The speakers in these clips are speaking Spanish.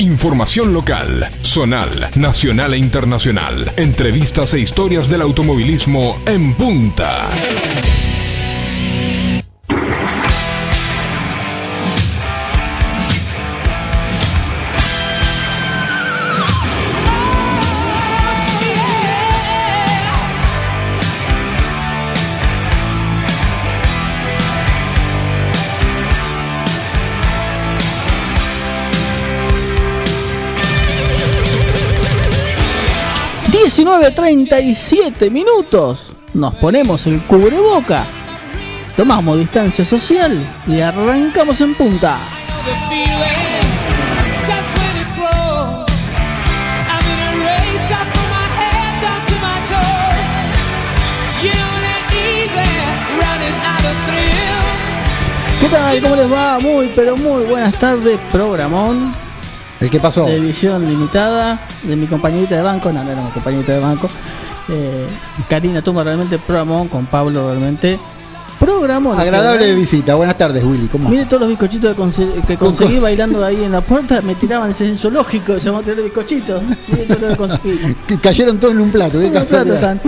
Información local, zonal, nacional e internacional. Entrevistas e historias del automovilismo en punta. 19.37 minutos. Nos ponemos el cubreboca, tomamos distancia social y arrancamos en punta. ¿Qué tal? ¿Cómo les va? Muy, pero muy buenas tardes, programón. ¿El qué pasó? De edición limitada de mi compañerita de banco, no, no era mi compañerita de banco. Eh, Karina Tuma realmente programón con Pablo realmente. Programó. Agradable de visita. Buenas tardes, Willy. ¿Cómo? Mire todos los bizcochitos que, conseguí bailando ahí en la puerta. Me tiraban ese zoológico. Se van a tirar bizcochitos. Mire todo lo que conseguí. Cayeron todos en un plato. Qué, plato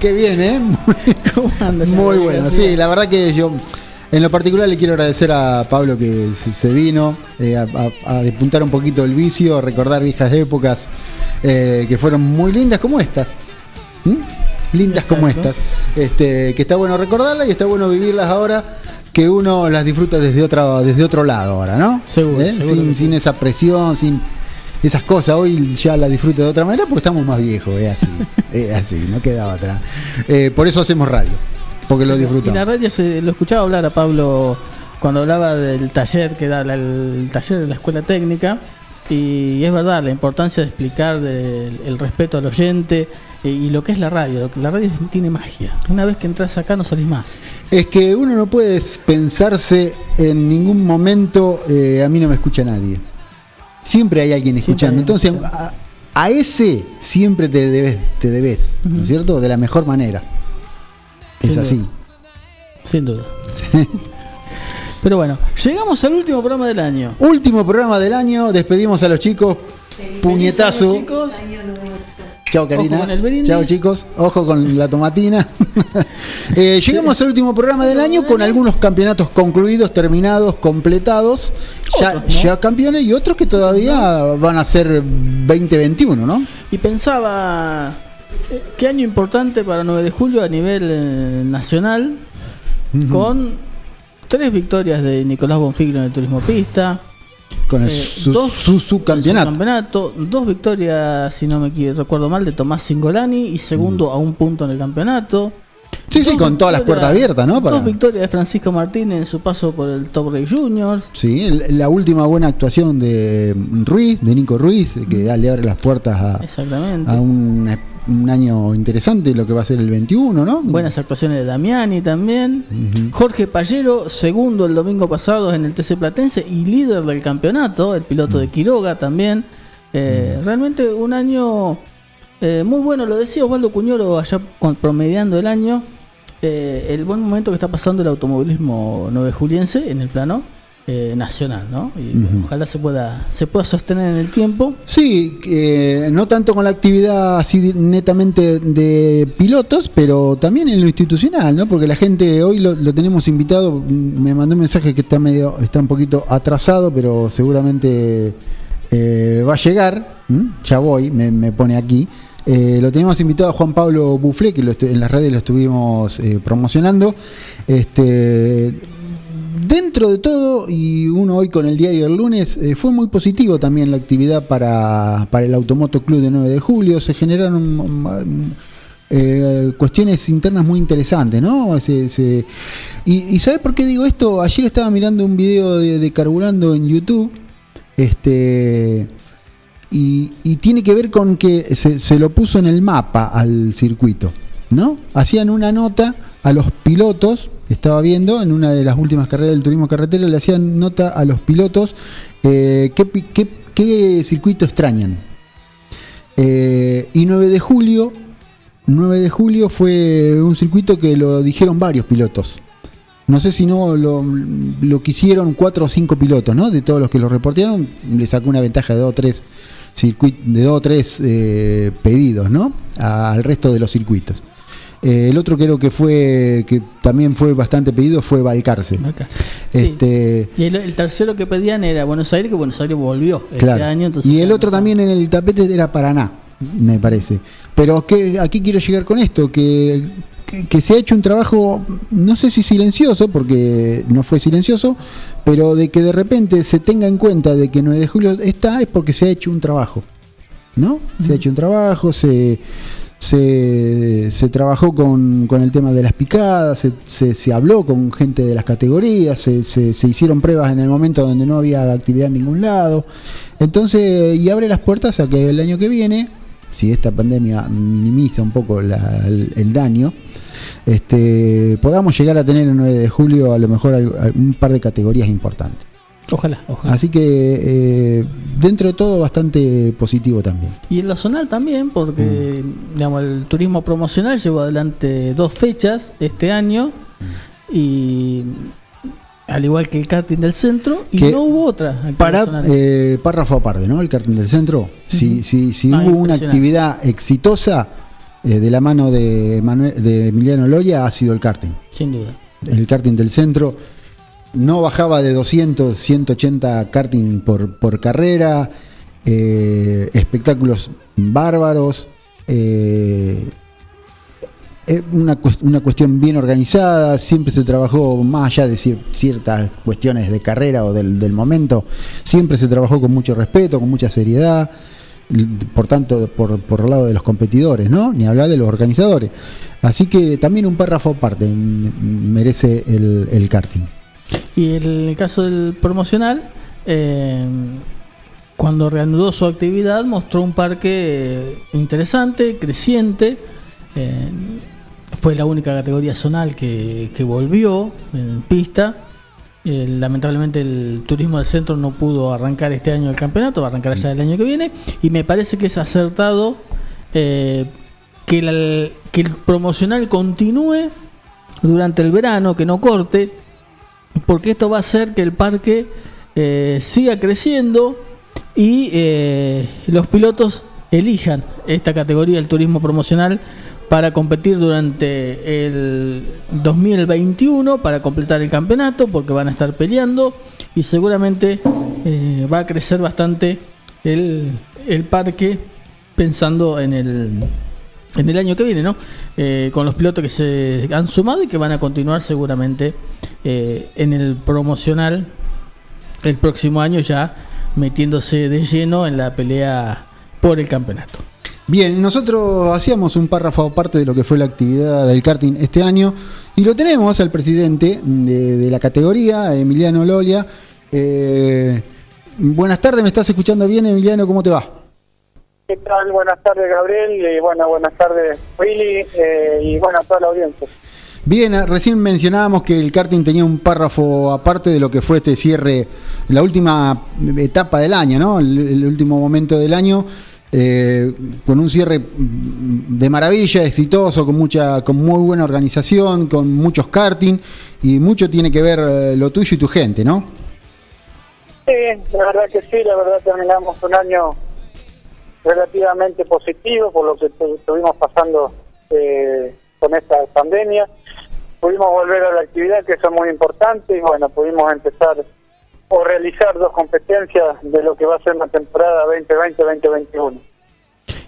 Qué bien, ¿eh? ¿Cómo andas? Muy bueno. Sí, la verdad que yo en lo particular le quiero agradecer a Pablo que se vino eh, a, despuntar un poquito el vicio, a recordar viejas épocas eh, que fueron muy lindas como estas. Lindas como estas. Este, que está bueno recordarlas y está bueno vivirlas ahora que uno las disfruta desde otro, desde otro lado ahora, ¿no? Seguro, ¿Eh? sin, esa presión, sin esas cosas. Hoy ya la disfruto de otra manera porque estamos más viejos, es así, es así, no queda otra. por eso hacemos radio. Porque lo disfruto. Y la radio se, lo escuchaba hablar a Pablo cuando hablaba del taller que da el taller de la escuela técnica. Y es verdad, la importancia de explicar el respeto al oyente y, lo que es la radio. La radio tiene magia. Una vez que entras acá no salís más. Es que uno no puede pensarse en ningún momento, eh, a mí no me escucha nadie. Siempre hay alguien escuchando. Entonces, a, ese siempre te debes, te debes, ¿no es cierto? De la mejor manera es así. Sin duda. Pero bueno, llegamos al último programa del año. Último programa del año, despedimos a los chicos. Puñetazo. Chicos. Chao Karina. Chao chicos. Ojo con la tomatina. Eh, llegamos al último programa del año con algunos campeonatos concluidos, terminados, completados. Ya, ya campeones y otros que todavía van a ser 2021, ¿no? Y pensaba Qué año importante para 9 de julio a nivel eh, nacional, con tres victorias de Nicolás Bonfiglio en el turismo pista. Con el eh, su, su, campeonato. Dos victorias, si no me recuerdo mal, de Tomás Singolani y segundo a un punto en el campeonato. Sí, sí, con todas las puertas abiertas, ¿no? Dos victorias de Francisco Martínez en su paso por el Top Race Juniors. Sí, la última buena actuación de Ruiz, de Nico Ruiz, que le abre las puertas a, a un, año interesante, lo que va a ser el 21, ¿no? Buenas actuaciones de Damiani también. Jorge Pallero, segundo el domingo pasado en el TC Platense y líder del campeonato, el piloto de Quiroga también. Eh, realmente un año eh, muy bueno, lo decía Osvaldo Cuñoro allá promediando el año. Eh, el buen momento que está pasando el automovilismo nueve juliense en el plano eh, nacional, ¿no? Y ojalá se pueda se pueda sostener en el tiempo. Sí, no tanto con la actividad así netamente de pilotos, pero también en lo institucional, ¿no? Porque la gente hoy lo, tenemos invitado, me mandó un mensaje que está medio está un poquito atrasado, pero seguramente va a llegar. Ya voy, me pone aquí. Eh, lo tenemos invitado a Juan Pablo Buflé, que en las redes lo estuvimos eh, promocionando. Este, dentro de todo, y uno hoy con el diario del lunes, eh, fue muy positivo también la actividad para, el Automoto Club de 9 de julio. Se generaron cuestiones internas muy interesantes, ¿no? y, y ¿sabes por qué digo esto? Ayer estaba mirando un video de, de Carburando en YouTube. Este y, tiene que ver con que se, lo puso en el mapa al circuito, ¿no? Hacían una nota a los pilotos, estaba viendo, en una de las últimas carreras del turismo carretero, le hacían nota a los pilotos eh, qué, circuito extrañan. Eh, y 9 de julio de julio fue un circuito que lo dijeron varios pilotos. No sé si no lo, lo quisieron cuatro o cinco pilotos, ¿no? De todos los que lo reportearon, le sacó una ventaja de 2 o 3 circuito, de dos o tres eh, pedidos, ¿no? A, al resto de los circuitos. Eh, el otro creo que fue que también fue bastante pedido fue Valcarce. Sí. Este, y el, tercero que pedían era Buenos Aires, que Buenos Aires volvió este claro. este año. Y el otro también en el tapete era Paraná, me parece. Pero que, aquí quiero llegar con esto, que, que, se ha hecho un trabajo, no sé si silencioso, porque no fue silencioso, pero de que de repente se tenga en cuenta de que 9 de julio está, es porque se ha hecho un trabajo. ¿No? Se ha hecho un trabajo, se, se, se trabajó con, con, el tema de las picadas, se, se, se, habló con gente de las categorías, se, se, hicieron pruebas en el momento donde no había actividad en ningún lado. Entonces, y abre las puertas a que el año que viene, si esta pandemia minimiza un poco el, daño, este, podamos llegar a tener el 9 de julio a lo mejor un par de categorías importantes. Ojalá, ojalá. Así que eh, dentro de todo bastante positivo también. Y en lo zonal también, porque mm. digamos, el turismo promocional llevó adelante dos fechas este año y al igual que el karting del centro y no hubo otra. Para eh, párrafo aparte, ¿no? El karting del centro, si, si, si ah, hubo una actividad exitosa eh, de la mano de, Manuel, de Emiliano Loya ha sido el karting. Sin duda. El karting del centro no bajaba de 200, 180 karting por, por carrera, eh, espectáculos bárbaros, eh, una, una, cuestión bien organizada, siempre se trabajó más allá de ciertas cuestiones de carrera o del, del, momento, siempre se trabajó con mucho respeto, con mucha seriedad, por tanto, por, por el lado de los competidores, ¿no? Ni hablar de los organizadores. Así que también un párrafo aparte merece el, el karting. Y en el caso del promocional, eh, cuando reanudó su actividad, mostró un parque interesante, creciente. Eh, fue la única categoría zonal que, volvió en pista. Eh, lamentablemente el turismo del centro no pudo arrancar este año el campeonato, va a arrancar ya el año que viene. Y me parece que es acertado que, que el promocional continúe durante el verano, que no corte porque esto va a hacer que el parque eh, siga creciendo y eh, los pilotos elijan esta categoría del turismo promocional para competir durante el 2021 para completar el campeonato porque van a estar peleando y seguramente eh, va a crecer bastante el, el parque pensando en el en el año que viene, ¿no? Eh, con los pilotos que se han sumado y que van a continuar seguramente eh, en el promocional el próximo año ya metiéndose de lleno en la pelea por el campeonato. Bien, nosotros hacíamos un párrafo aparte de lo que fue la actividad del karting este año y lo tenemos al presidente de, la categoría, Emiliano Lolia. Eh, buenas tardes, ¿me estás escuchando bien, Emiliano? ¿Cómo te va? ¿Qué tal? Buenas tardes, Gabriel, y bueno, buenas tardes, Willy, eh, y bueno, a toda la audiencia. Bien, ah, recién mencionábamos que el karting tenía un párrafo aparte de lo que fue este cierre, la última etapa del año, ¿no? El, último momento del año, eh, con un cierre de maravilla, exitoso, con mucha, con muy buena organización, con muchos karting, y mucho tiene que ver eh, lo tuyo y tu gente, ¿no? Sí, la verdad que sí, la verdad terminamos un año relativamente positivo por lo que estuvimos pasando eh, con esta pandemia. Pudimos volver a la actividad, que eso es muy importante, y bueno, pudimos empezar o realizar dos competencias de lo que va a ser la temporada 2020-2021.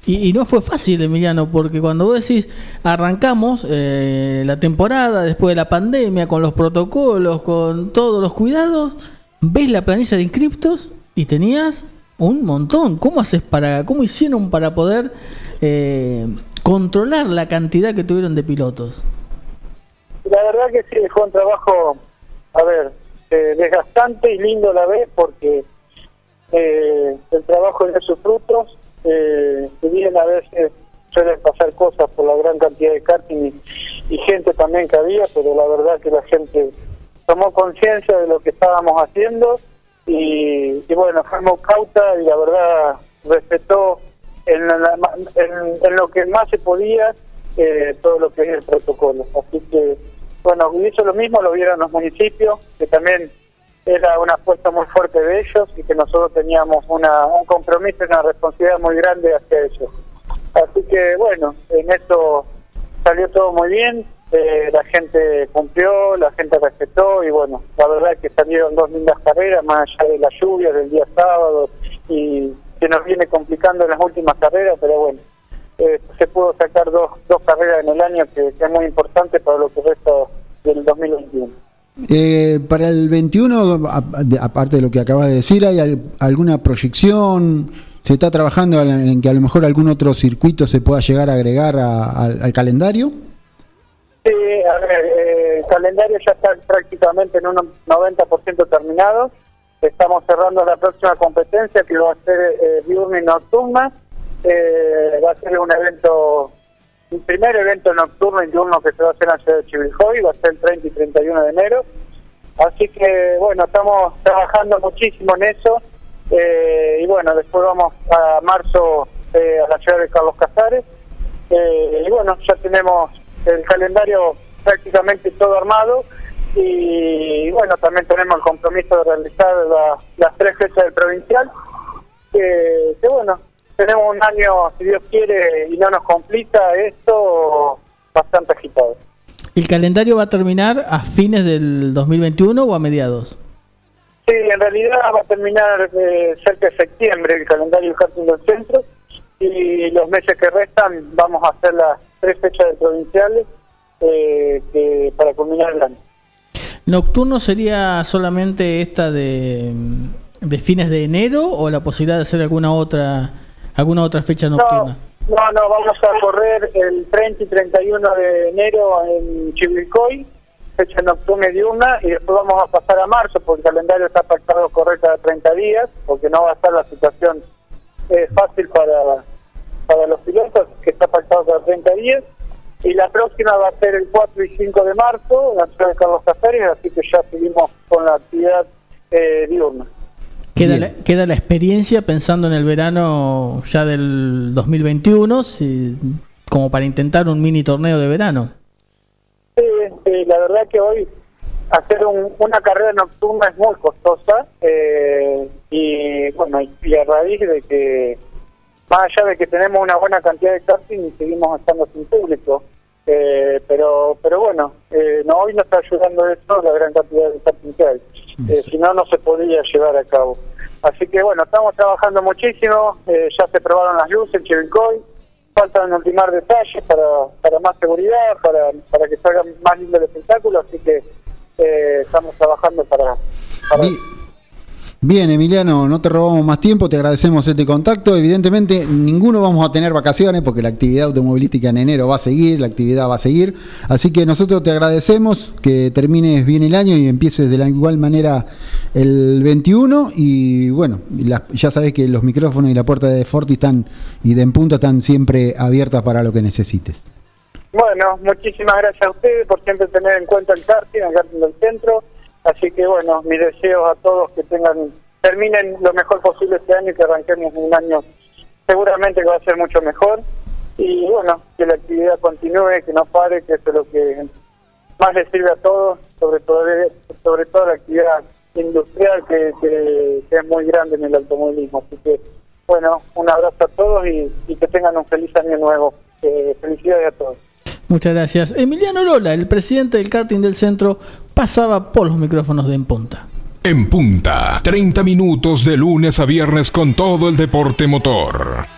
Y, y, no fue fácil, Emiliano, porque cuando vos decís arrancamos eh, la temporada después de la pandemia, con los protocolos, con todos los cuidados, ves la planilla de inscriptos y tenías un montón. ¿Cómo haces para, cómo hicieron para poder eh, controlar la cantidad que tuvieron de pilotos? La verdad que sí, fue un trabajo, a ver, eh, desgastante y lindo a la vez porque eh, el trabajo dio sus frutos. Eh, bien a veces suelen pasar cosas por la gran cantidad de karting y, y gente también que había, pero la verdad que la gente tomó conciencia de lo que estábamos haciendo y, bueno, fuimos cauta y la verdad respetó en, en, lo que más se podía eh, todo lo que es el protocolo. Así que bueno, eso lo mismo lo vieron los municipios, que también era una apuesta muy fuerte de ellos y que nosotros teníamos una, un compromiso y una responsabilidad muy grande hacia ellos. Así que bueno, en eso salió todo muy bien, eh, la gente cumplió, la gente respetó y bueno, la verdad es que salieron dos lindas carreras, más allá de la lluvia del día sábado y que nos viene complicando en las últimas carreras, pero bueno, eh, se pudo sacar dos, dos carreras en el año que, es muy importante para lo que resta del 2021. Eh, para el 21, aparte de lo que acaba de decir, ¿hay alguna proyección? ¿Se está trabajando en que a lo mejor algún otro circuito se pueda llegar a agregar al calendario? Sí, a ver, eh, el calendario ya está prácticamente en un 90% terminado. Estamos cerrando la próxima competencia que va a ser eh, diurna y nocturna. Eh, va a ser un evento, un primer evento nocturno y diurno que se va a hacer en la ciudad de Chivilcoy, va a ser el 30 y 31 de enero. Así que, bueno, estamos trabajando muchísimo en eso. Eh, y bueno, después vamos a marzo eh, a la ciudad de Carlos Casares. Eh, y bueno, ya tenemos el calendario prácticamente todo armado y bueno, también tenemos el compromiso de realizar las tres fechas del provincial, que, bueno, tenemos un año, si Dios quiere y no nos complica esto, bastante agitado. ¿El calendario va a terminar a fines del 2021 o a mediados? Sí, en realidad va a terminar eh, cerca de septiembre el calendario del del centro y los meses que restan vamos a hacer las tres fechas de provinciales eh, para culminar el año. ¿Nocturno sería solamente esta de, de, fines de enero o la posibilidad de hacer alguna otra alguna otra fecha nocturna? No, no, vamos a correr el 30 y 31 de enero en Chivilcoy, fecha nocturna y diurna, y después vamos a pasar a marzo, porque el calendario está pactado correr cada 30 días, porque no va a estar la situación eh, fácil para, para los pilotos, que está pactado cada 30 días y la próxima va a ser el 4 y 5 de marzo en la ciudad de Carlos Casares, así que ya seguimos con la actividad eh, diurna. Queda la, queda la, experiencia pensando en el verano ya del 2021, si, como para intentar un mini torneo de verano. Sí, la verdad que hoy hacer una carrera nocturna es muy costosa eh, y bueno, y a raíz de que más allá de que tenemos una buena cantidad de karting y seguimos estando sin público. Eh, pero pero bueno, eh, no, hoy nos está ayudando eso la gran cantidad de karting que hay. Eh, si no, no se podría llevar a cabo. Así que bueno, estamos trabajando muchísimo, ya se probaron las luces en Chivilcoy, faltan ultimar detalles para, para más seguridad, para, para que salga más lindo el espectáculo, así que estamos trabajando para... para Bien, Emiliano, no te robamos más tiempo, te agradecemos este contacto. Evidentemente, ninguno vamos a tener vacaciones porque la actividad automovilística en enero va a seguir, la actividad va a seguir. Así que nosotros te agradecemos que termines bien el año y empieces de la igual manera el 21. Y bueno, ya sabes que los micrófonos y la puerta de Forti están y de en punto están siempre abiertas para lo que necesites. Bueno, muchísimas gracias a ustedes por siempre tener en cuenta el karting, el karting del centro Así que bueno, mis deseos a todos que tengan, terminen lo mejor posible este año y que arranquemos un año seguramente que va a ser mucho mejor. Y bueno, que la actividad continúe, que no pare, que eso es lo que más les sirve a todos, sobre todo, sobre todo la actividad industrial que, es muy grande en el automovilismo. Así que bueno, un abrazo a todos y, que tengan un feliz año nuevo. Eh, felicidades a todos. Muchas gracias. Emiliano Lola, el presidente del karting del centro, pasaba por los micrófonos de En Punta. En Punta, 30 minutos de lunes a viernes con todo el deporte motor.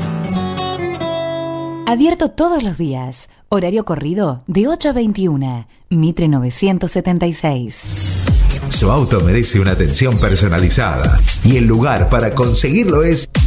Abierto todos los días. Horario corrido de 8 a 21. Mitre 976. Su auto merece una atención personalizada y el lugar para conseguirlo es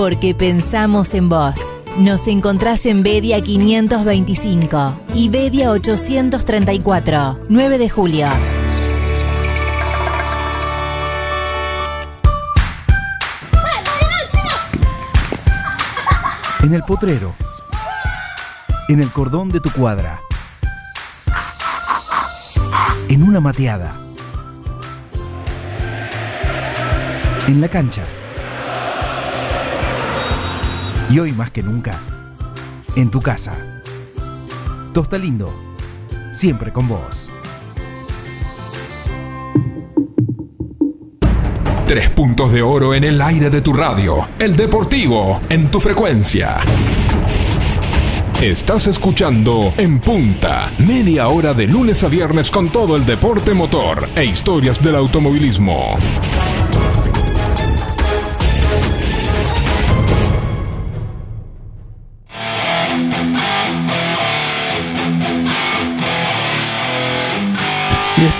porque pensamos en vos. Nos encontrás en Bedia 525 y Bedia 834, 9 de julio. En el potrero. En el cordón de tu cuadra. En una mateada. En la cancha. Y hoy más que nunca, en tu casa. Tosta Lindo, siempre con vos. Tres puntos de oro en el aire de tu radio. El deportivo en tu frecuencia. Estás escuchando En Punta, media hora de lunes a viernes con todo el deporte motor e historias del automovilismo.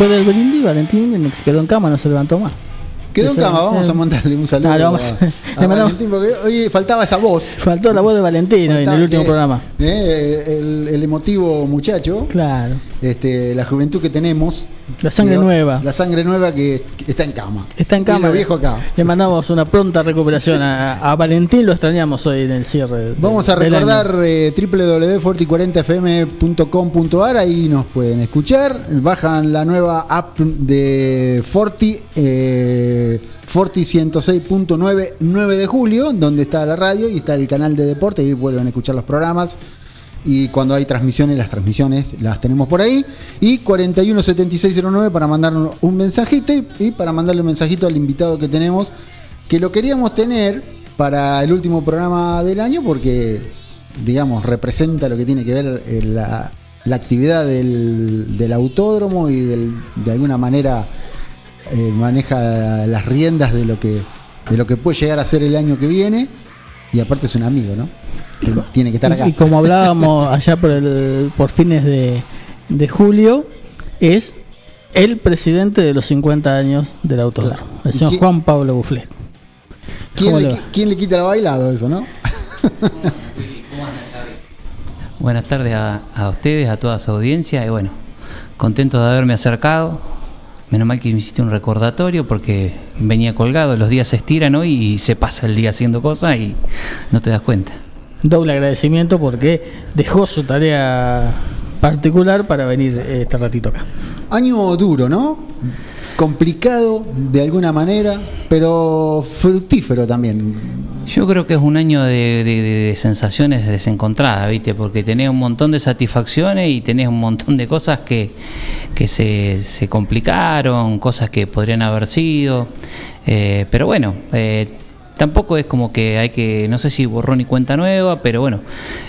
Después del brindis, Valentín se quedó en cama, no se levantó más. Quedó en cama, vamos a mandarle un saludo Claro, vamos a, a- a le mandamos- Valentín, porque hoy faltaba esa voz. Faltó la voz de Valentín hoy en el último que- programa. eh, el, el emotivo muchacho, Claro. Este, la juventud que tenemos. La sangre nueva. La sangre nueva que, que está en cama. Está en cama. lo viejo acá. Le mandamos una pronta recuperación a, a Valentín, lo extrañamos hoy en el cierre. Vamos a recordar eh, www.forti40fm.com.ar, ahí nos pueden escuchar. Bajan la nueva app de Forti, eh, Forti 106.9, 9 de julio, donde está la radio y está el canal de deporte, y vuelven a escuchar los programas. Y cuando hay transmisiones, las transmisiones las tenemos por ahí. Y 417609 para mandarnos un mensajito y, para mandarle un mensajito al invitado que tenemos, que lo queríamos tener para el último programa del año porque, digamos, representa lo que tiene que ver eh, la, la actividad del, del autódromo y de alguna manera eh, maneja las riendas de lo que de lo que puede llegar a ser el año que viene. Y aparte es un amigo, ¿no? Que tiene que estar acá. Y, y como hablábamos allá por, el, por fines de, de julio, es el presidente de los 50 años del autódromo, el ¿Y señor quién- Juan Pablo Buflet. ¿Quién ¿Cómo le, quién quita el bailado eso, no? Buenas tardes a, a ustedes, a toda su audiencia y bueno, contento de haberme acercado. Menos mal que me hiciste un recordatorio porque venía colgado, los días se estiran hoy y se pasa el día haciendo cosas y no te das cuenta. Doble agradecimiento porque dejó su tarea particular para venir este ratito acá. Año duro, ¿no? Complicado de alguna manera, pero fructífero también. Yo creo que es un año de, de- de- de sensaciones desencontradas, ¿viste? Porque tenés un montón de satisfacciones y tenés un montón de cosas que, que se, se complicaron, cosas que podrían haber sido. Eh, pero bueno, eh, tampoco es como que hay que, no sé si borrón y cuenta nueva, pero bueno,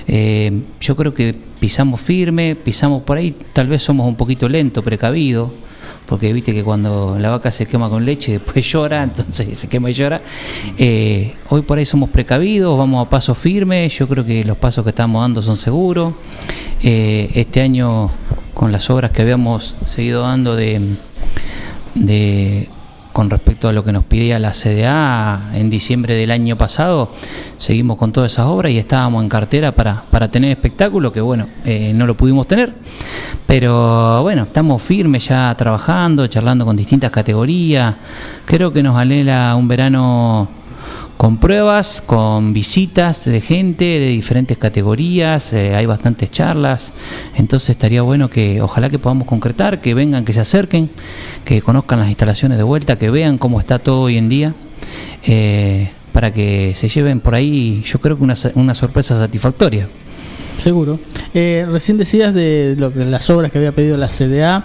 eh, yo creo que pisamos firme, pisamos por ahí, tal vez somos un poquito lento, precavido porque viste que cuando la vaca se quema con leche después llora, entonces se quema y llora. Eh, hoy por ahí somos precavidos, vamos a paso firme, yo creo que los pasos que estamos dando son seguros. Eh, este año, con las obras que habíamos seguido dando de, de con respecto a lo que nos pedía la CDA en diciembre del año pasado, seguimos con todas esas obras y estábamos en cartera para, para tener espectáculo, que bueno, eh, no lo pudimos tener, pero bueno, estamos firmes ya trabajando, charlando con distintas categorías, creo que nos anhela un verano con pruebas, con visitas de gente de diferentes categorías, eh, hay bastantes charlas, entonces estaría bueno que ojalá que podamos concretar, que vengan, que se acerquen, que conozcan las instalaciones de vuelta, que vean cómo está todo hoy en día, eh, para que se lleven por ahí, yo creo que una, una sorpresa satisfactoria. Seguro. Eh, recién decías de lo que las obras que había pedido la CDA.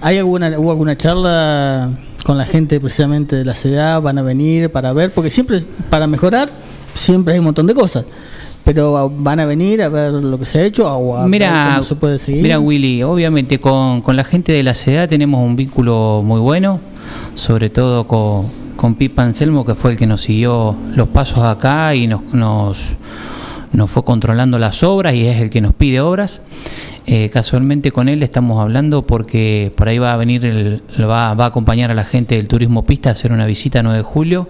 ¿Hay alguna hubo alguna charla con la gente precisamente de la CDA, van a venir para ver, porque siempre para mejorar siempre hay un montón de cosas, pero van a venir a ver lo que se ha hecho o a mira, ver cómo se puede seguir. Mira Willy, obviamente con, con la gente de la CDA tenemos un vínculo muy bueno, sobre todo con, con Pipa Anselmo, que fue el que nos siguió los pasos acá y nos, nos, nos fue controlando las obras y es el que nos pide obras. Eh, casualmente con él estamos hablando porque por ahí va a venir, va, va, a acompañar a la gente del turismo pista a hacer una visita 9 de julio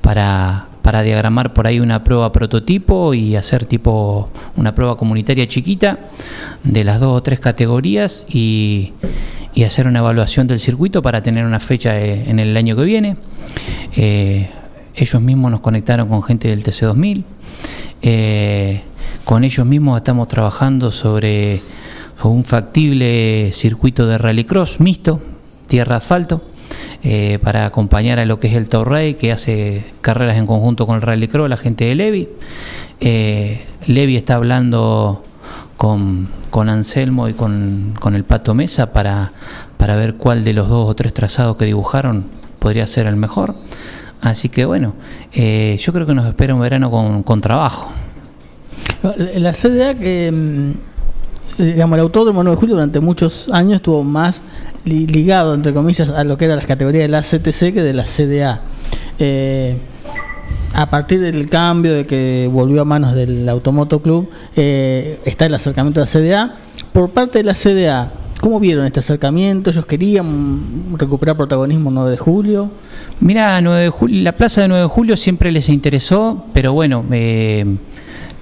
para, para diagramar por ahí una prueba prototipo y hacer tipo una prueba comunitaria chiquita de las dos o tres categorías y, y hacer una evaluación del circuito para tener una fecha eh, en el año que viene. Eh, ellos mismos nos conectaron con gente del TC2000. Eh, con ellos mismos estamos trabajando sobre un factible circuito de rallycross mixto, tierra-asfalto, eh, para acompañar a lo que es el Torrey, que hace carreras en conjunto con el rallycross, la gente de Levi. Eh, Levi está hablando con, con Anselmo y con, con, el Pato Mesa para, para ver cuál de los dos o tres trazados que dibujaron podría ser el mejor. Así que bueno, eh, yo creo que nos espera un verano con, con trabajo. La CDA que digamos, el autódromo 9 de julio durante muchos años estuvo más ligado, entre comillas, a lo que eran las categorías de la CTC que de la CDA. Eh, a partir del cambio de que volvió a manos del Automoto Club, eh, está el acercamiento de la CDA. Por parte de la CDA, ¿cómo vieron este acercamiento? ¿Ellos querían recuperar protagonismo 9 de julio? Mira, 9 de julio, la plaza de 9 de julio siempre les interesó, pero bueno, eh,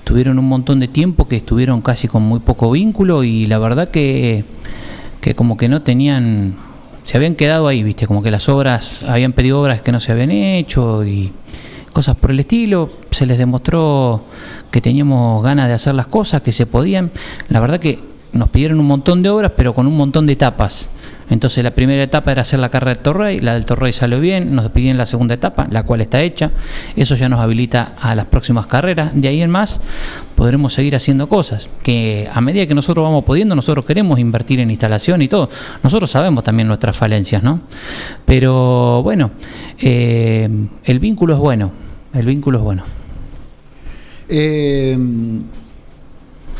tuvieron un montón de tiempo que estuvieron casi con muy poco vínculo y la verdad que, que como que no tenían, se habían quedado ahí, viste, como que las obras, habían pedido obras que no se habían hecho y cosas por el estilo, se les demostró que teníamos ganas de hacer las cosas, que se podían, la verdad que nos pidieron un montón de obras, pero con un montón de etapas. Entonces la primera etapa era hacer la carrera del Torrey, la del Torrey salió bien, nos pidieron la segunda etapa, la cual está hecha, eso ya nos habilita a las próximas carreras, de ahí en más podremos seguir haciendo cosas, que a medida que nosotros vamos pudiendo, nosotros queremos invertir en instalación y todo, nosotros sabemos también nuestras falencias, ¿no? Pero bueno, eh, el vínculo es bueno, el vínculo es bueno. Eh,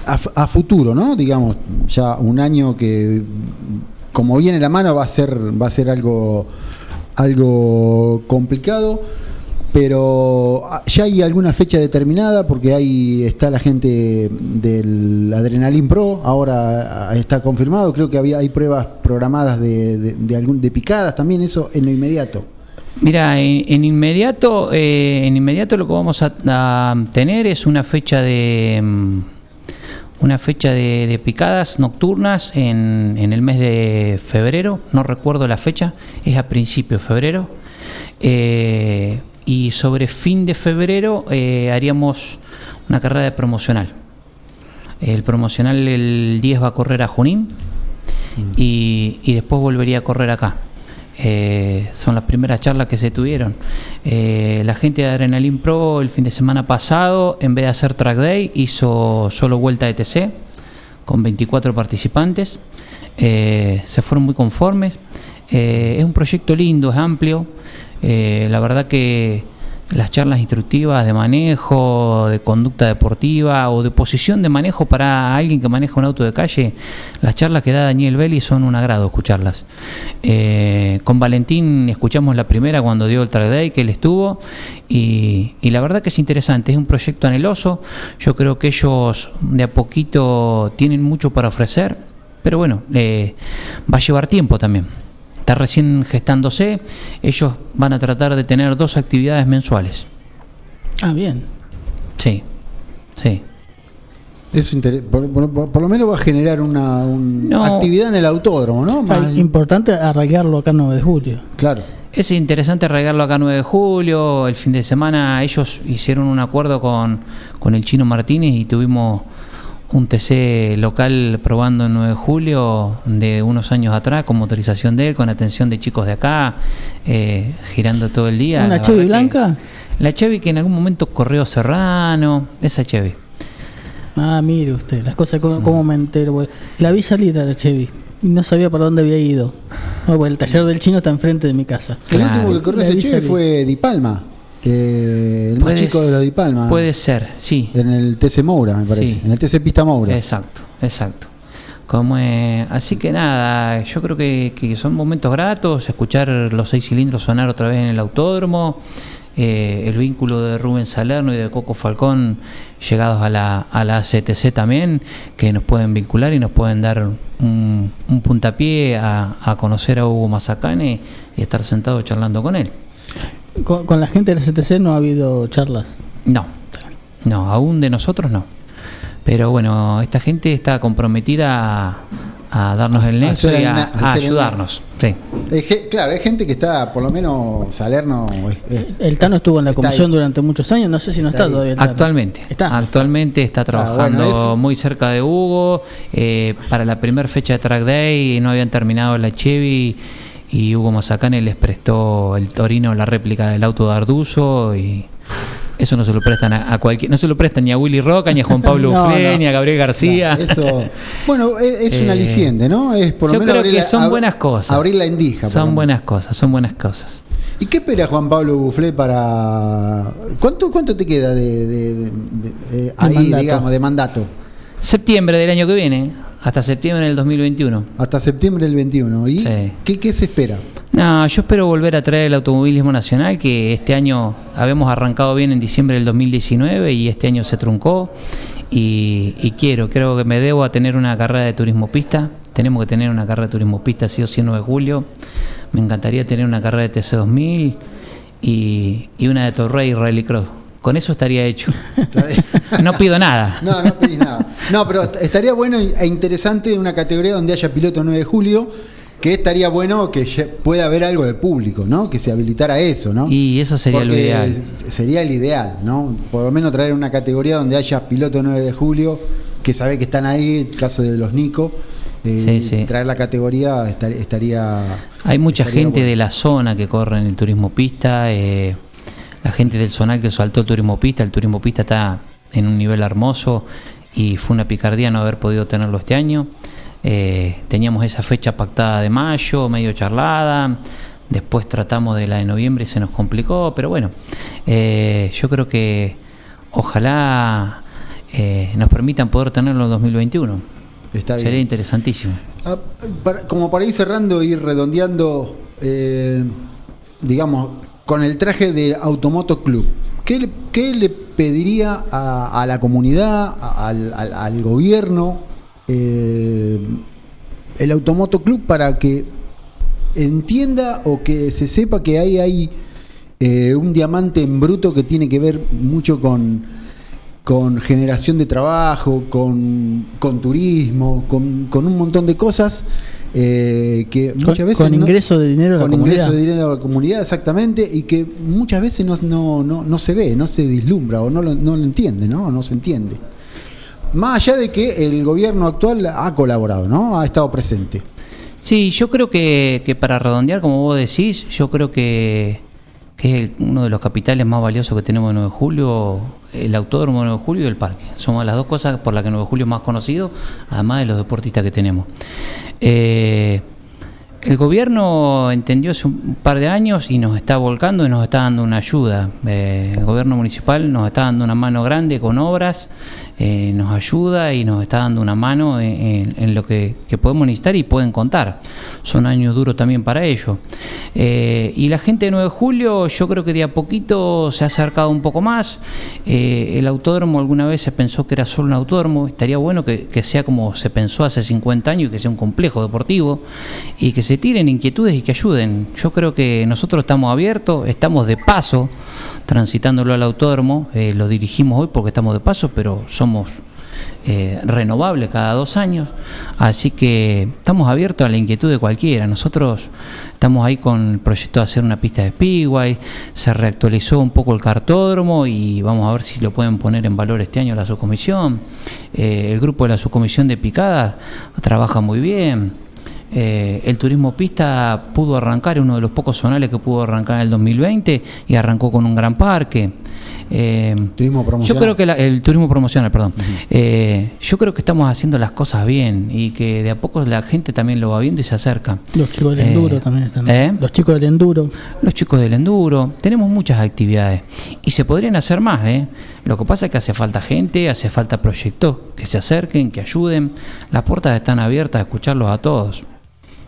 a, a futuro, ¿no? Digamos, ya un año que como viene la mano va a ser va a ser algo algo complicado pero ya hay alguna fecha determinada porque ahí está la gente del Adrenalin Pro ahora está confirmado creo que había hay pruebas programadas de, de, de algún de picadas también eso en lo inmediato. Mira, en, inmediato, eh, en inmediato lo que vamos a, a tener es una fecha de una fecha de, de picadas nocturnas en, en, el mes de febrero, no recuerdo la fecha, es a principio de febrero. Eh, y sobre fin de febrero eh, haríamos una carrera de promocional. El promocional el 10 va a correr a Junín mm. y, y después volvería a correr acá. Eh, son las primeras charlas que se tuvieron. Eh, la gente de Adrenalin Pro el fin de semana pasado, en vez de hacer track day, hizo solo vuelta de TC con 24 participantes. Eh, se fueron muy conformes. es un proyecto lindo, es amplio. la verdad que, las charlas instructivas de manejo, de conducta deportiva o de posición de manejo para alguien que maneja un auto de calle, las charlas que da Daniel Belli son un agrado escucharlas. Eh, con Valentín escuchamos la primera cuando dio el track day que él estuvo y, la verdad que es interesante, es un proyecto anheloso, yo creo que ellos de a poquito tienen mucho para ofrecer, pero bueno, eh, va a llevar tiempo también está recién gestándose, ellos van a tratar de tener dos actividades mensuales. Ah, bien. Sí, sí. Eso inter- por, por- por lo menos va a generar una, un- No. actividad en el autódromo, ¿no? Ah, Más- importante arraigarlo acá el 9 de julio. claro. Es interesante regarlo acá 9 de julio, el fin de semana ellos hicieron un acuerdo con, con el Chino Martínez y tuvimos un TC local probando en 9 de julio de unos años atrás con motorización de él, con atención de chicos de acá, eh, girando todo el día. ¿Una La Chevy blanca? La Chevy que en algún momento corrió Serrano, esa Chevy. Ah, mire usted, las cosas como, como me entero. La vi salir a la Chevy y no sabía para dónde había ido. Ah, bueno, el taller del chino está enfrente de mi casa. El último que corrió La ese vi Cheve salir. fue Di Palma, eh, el más chico de los Di. Palma. Puede ser, sí. En el TC Moura, me parece. Sí. En el TC Pista Moura. Exacto, exacto. Como, eh, así que nada, yo creo que, que son momentos gratos, escuchar los seis cilindros sonar otra vez en el autódromo, eh, el vínculo de Rubén Salerno y de Coco Falcón llegados a la, a la CTC también, que nos pueden vincular y nos pueden dar un, un puntapié a, a conocer a Hugo Mazacane y estar sentado charlando con él. Con, con la gente de la CTC no ha habido charlas. No, no, aún de nosotros no. Pero bueno, esta gente está comprometida a, a darnos A- el nexo y a, na- ayudarnos. Sí. Claro, hay gente que está, por lo menos Salerno. es- es- El Tano estuvo en la comisión ahí. durante muchos años, no sé si no Está todavía. el Tano. Actualmente, Está. actualmente está trabajando bueno, eso- muy cerca de Hugo. eh, para la primera fecha de Track Day no habían terminado la Chevy y Hugo Mazacane les prestó el Torino la réplica del auto de Arduzo y eso no se lo prestan a, a cualquier, no se lo prestan ni a Willy Roca, ni a Juan Pablo No, Uflé, no. ni a Gabriel García. Eso, bueno, es, es un Eh, aliciente, ¿no? Es por lo Yo menos creo que la- son ab- buenas cosas. Abrir la indija. Son buenas cosas, son buenas cosas. ¿Y qué espera Juan Pablo Buflé para. ¿Cuánto, cuánto te queda de, de- de- de- ahí, mandato. digamos, de mandato? Septiembre del año que viene, hasta septiembre del 2021. Hasta septiembre del 21. ¿Y Sí. ¿qué, qué se espera? No, yo espero volver a traer el automovilismo nacional, que este año habíamos arrancado bien en diciembre del 2019 y este año se truncó. Y, y quiero, creo que me debo a tener una carrera de turismo pista. Tenemos que tener una carrera de turismo pista, sí o sí, el 9 de julio. Me encantaría tener una carrera de TC2000 y, y una de Torrey Rally Cross. Con eso estaría hecho. No pido nada. No, no pedís nada. No, pero est- estaría bueno e interesante una categoría donde haya piloto 9 de julio, que estaría bueno que pueda haber algo de público, ¿no? Que se habilitara eso, ¿no? Y eso sería lo ideal. Sería el ideal, ¿no? Por lo menos traer una categoría donde haya piloto 9 de julio, que sabe que están ahí, el caso de los Nico. eh, Sí, sí. Traer la categoría estar- estaría. Hay mucha estaría gente bueno. de la zona que corre en el turismo pista, eh, la gente del zonal que saltó el turismo pista, el turismo pista está en un nivel hermoso y fue una picardía no haber podido tenerlo este año. Eh, teníamos esa fecha pactada de mayo, medio charlada, después tratamos de la de noviembre y se nos complicó, pero bueno, eh, yo creo que ojalá eh, nos permitan poder tenerlo en 2021. Está bien. Sería interesantísimo. Ah, para- como para ir cerrando y redondeando, digamos, con el traje de Automoto Club, ¿qué le, pediría a, la comunidad, al, gobierno, eh, el Automoto Club para que entienda o que se sepa que ahí hay eh, un diamante en bruto que tiene que ver mucho con, generación de trabajo, con, turismo, con un montón de cosas eh, que Con- muchas veces... con ingreso de dinero a la con comunidad. ingreso de dinero a la comunidad, exactamente, y que muchas veces no, no, no, no se ve, no se vislumbra o no lo, no lo entiende, ¿no? No se entiende. Más allá de que el gobierno actual ha colaborado, ¿no? Ha estado presente. Sí, yo creo que, que para redondear, como vos decís, yo creo que, que es el- uno de los capitales más valiosos que tenemos en 9 de julio, el autódromo de 9 de julio y el parque. Somos las dos cosas por las que 9 de julio es más conocido, además de los deportistas que tenemos. Eh, El gobierno entendió hace un par de años y nos está volcando y nos está dando una ayuda. Eh, el gobierno municipal nos está dando una mano grande con obras, eh, nos ayuda y nos está dando una mano en, lo que, podemos necesitar y pueden contar. Son años duros también para ellos. Eh, y la gente de 9 de julio yo creo que de a poquito se ha acercado un poco más. Eh, el autódromo alguna vez se pensó que era solo un autódromo. Estaría bueno que, que sea como se pensó hace 50 años y que sea un complejo deportivo y que se tiren inquietudes y que ayuden. Yo creo que nosotros estamos abiertos, estamos de paso transitándolo al autódromo. Lo dirigimos hoy porque estamos de paso, pero somos eh, renovable cada dos años, así que estamos abiertos a la inquietud de cualquiera. Nosotros estamos ahí con el proyecto de hacer una pista de Speedway, se reactualizó un poco el cartódromo y vamos a ver si lo pueden poner en valor este año la subcomisión. Eh, el grupo de la subcomisión de picadas trabaja muy bien. Eh, el turismo pista pudo arrancar, es uno de los pocos zonales que pudo arrancar en el 2020 y arrancó con un gran parque. Eh, Turismo yo promocional. creo que la- el turismo promocional, perdón. Eh, yo creo que estamos haciendo las cosas bien y que de a poco la gente también lo va viendo y se acerca. Los chicos del Eh, enduro también están. ¿eh? Los chicos del enduro. Los chicos del enduro, tenemos muchas actividades y se podrían hacer más. ¿eh? Lo que pasa es que hace falta gente, hace falta proyectos que se acerquen, que ayuden. Las puertas están abiertas a escucharlos a todos.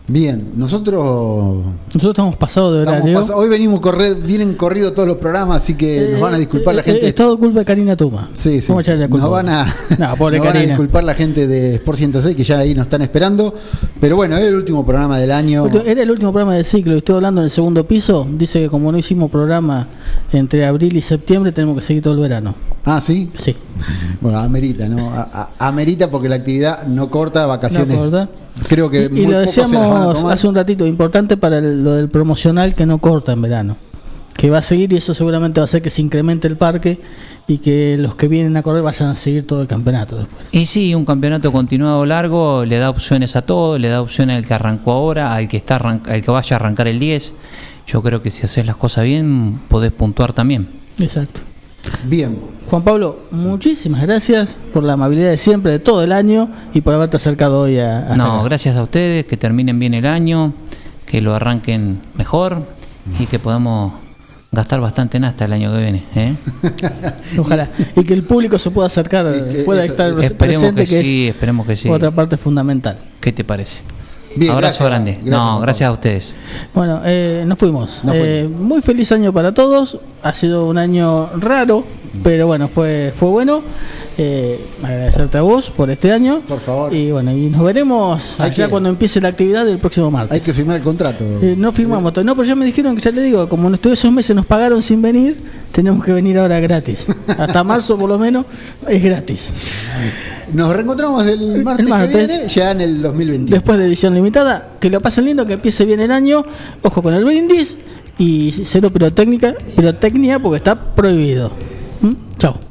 Bien, nosotros Nosotros estamos pasados de horario. pas- hoy venimos correr, vienen corridos todos los programas, así que nos van a disculpar la Eh, gente. Es todo culpa de Karina Tuma. Sí, sí. Vamos a echarle la culpa. Nos van a, No, pobre nos van a disculpar la gente de Sport 106 que ya ahí nos están esperando. Pero bueno, es el último programa del año. Era el último programa del ciclo y estoy hablando en el segundo piso. Dice que como no hicimos programa entre abril y septiembre, tenemos que seguir todo el verano. Ah, sí. Sí. Bueno, amerita, ¿no? A- a- amerita porque la actividad no corta, vacaciones. No corta. Creo que y, lo decíamos hace un ratito, importante para el- lo del promocional que no corta en verano. Que va a seguir y eso seguramente va a hacer que se incremente el parque y que los que vienen a correr vayan a seguir todo el campeonato después. Y sí, un campeonato continuado largo le da opciones a todos, le da opciones al que arrancó ahora, al que está al que vaya a arrancar el 10. Yo creo que si haces las cosas bien, podés puntuar también. Exacto. Bien. Juan Pablo, muchísimas gracias por la amabilidad de siempre, de todo el año y por haberte acercado hoy a... No, acá. gracias a ustedes, que terminen bien el año, que lo arranquen mejor y que podamos gastar bastante en hasta el año que viene. ¿eh? Ojalá. Y que el público se pueda acercar, pueda eso- estar eso- esperemos presente, que, que, sí, es esperemos que sí. otra parte fundamental. ¿Qué te parece? Bien, Abrazo gracias. grande. Gracias, no, gracias a ustedes. Bueno, eh, nos fuimos. Nos Eh, muy feliz año para todos. Ha sido un año raro, pero bueno, fue, fue bueno. Eh, agradecerte a vos por este año. Por favor. Y bueno, y nos veremos Hay allá que- cuando empiece la actividad del próximo martes. Hay que firmar el contrato. Eh, no firmamos todavía, no, pero ya me dijeron que ya le digo, como todos esos meses nos pagaron sin venir, tenemos que venir ahora gratis. Hasta marzo por lo menos es gratis. Nos reencontramos el martes, martes. que viene, ya en el 2021. Después de edición limitada, que lo pasen lindo, que empiece bien el año, ojo con el brindis y cero pirotécnica, pirotecnia porque está prohibido. ¿Mm? Chao.